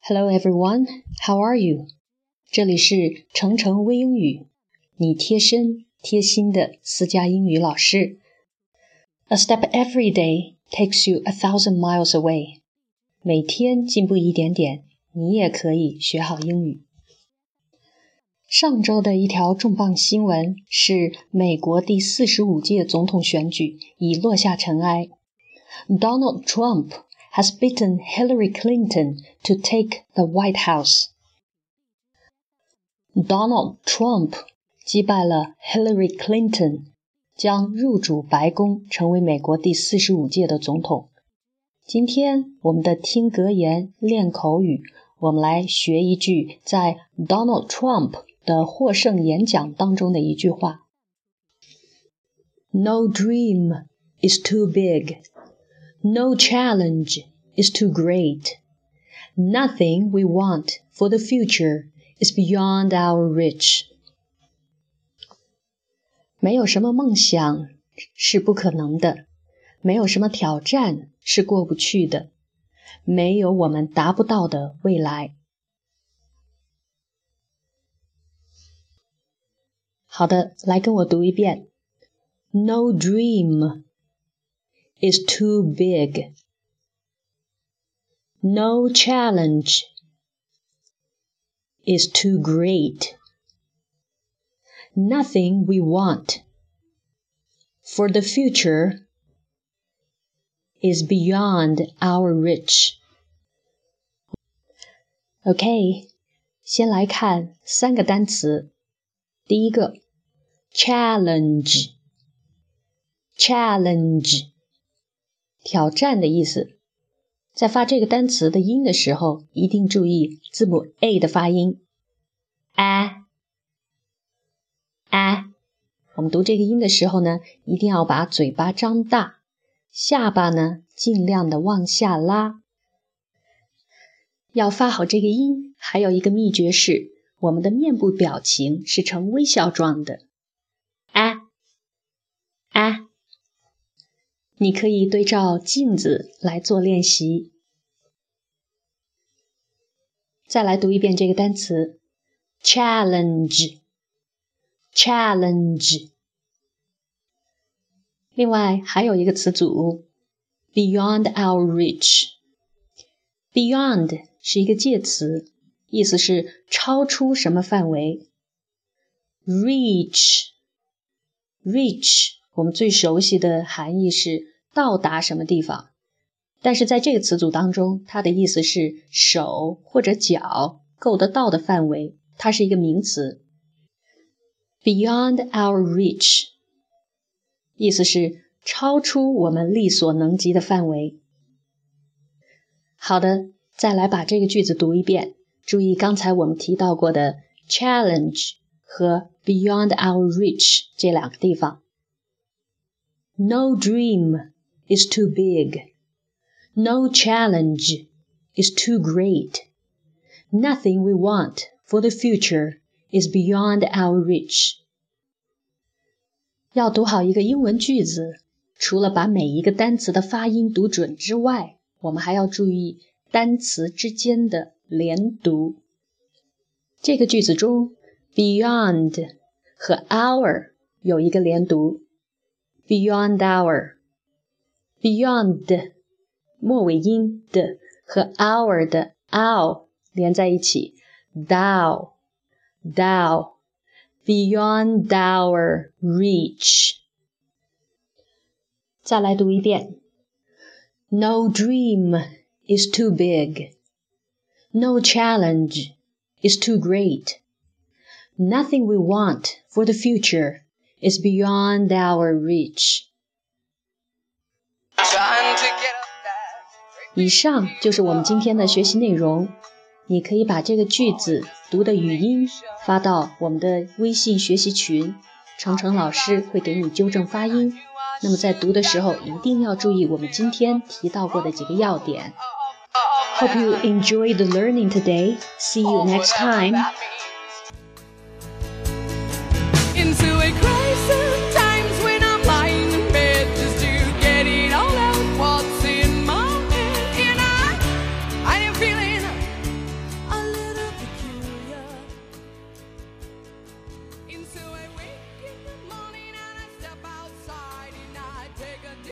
Hello everyone, how are you? 这里是程程微英语，你贴身贴心的私家英语老师。A step every day takes you a thousand miles away. 每天进步一点点，你也可以学好英语。上周的一条重磅新闻是，美国第四十五届总统选举已落下尘埃。Donald Trump has beaten Hillary Clinton to take the White House. Donald Trump 击败了 Hillary Clinton，将入主白宫，成为美国第四十五届的总统。今天我们的听格言练口语，我们来学一句在 Donald Trump 的获胜演讲当中的一句话：“No dream is too big, no challenge is too great, nothing we want for the future is beyond our reach。”没有什么梦想是不可能的，没有什么挑战是过不去的，没有我们达不到的未来。好的，来跟我读一遍。No dream is too big. No challenge is too great. Nothing we want for the future is beyond our reach. OK，先来看三个单词。第一个 challenge challenge 挑战的意思，在发这个单词的音的时候，一定注意字母 a 的发音。a a 我们读这个音的时候呢，一定要把嘴巴张大，下巴呢尽量的往下拉。要发好这个音，还有一个秘诀是，我们的面部表情是呈微笑状的。你可以对照镜子来做练习。再来读一遍这个单词：challenge，challenge。另外还有一个词组：beyond our reach。beyond 是一个介词，意思是超出什么范围。reach。Reach，我们最熟悉的含义是到达什么地方，但是在这个词组当中，它的意思是手或者脚够得到的范围，它是一个名词。Beyond our reach，意思是超出我们力所能及的范围。好的，再来把这个句子读一遍，注意刚才我们提到过的 challenge。和 beyond our reach 这两个地方。No dream is too big. No challenge is too great. Nothing we want for the future is beyond our reach. 要读好一个英文句子，除了把每一个单词的发音读准之外，我们还要注意单词之间的连读。这个句子中 Beyond 和 our 有一个连读，Beyond our，Beyond 末尾音的和 our 的 ow 连在一起，thou，thou，Beyond our reach。再来读一遍，No dream is too big. No challenge is too great. Nothing we want for the future is beyond our reach. 以上就是我们今天的学习内容。你可以把这个句子读的语音发到我们的微信学习群，程程老师会给你纠正发音。那么在读的时候一定要注意我们今天提到过的几个要点。Hope you enjoy the learning today. See you next time.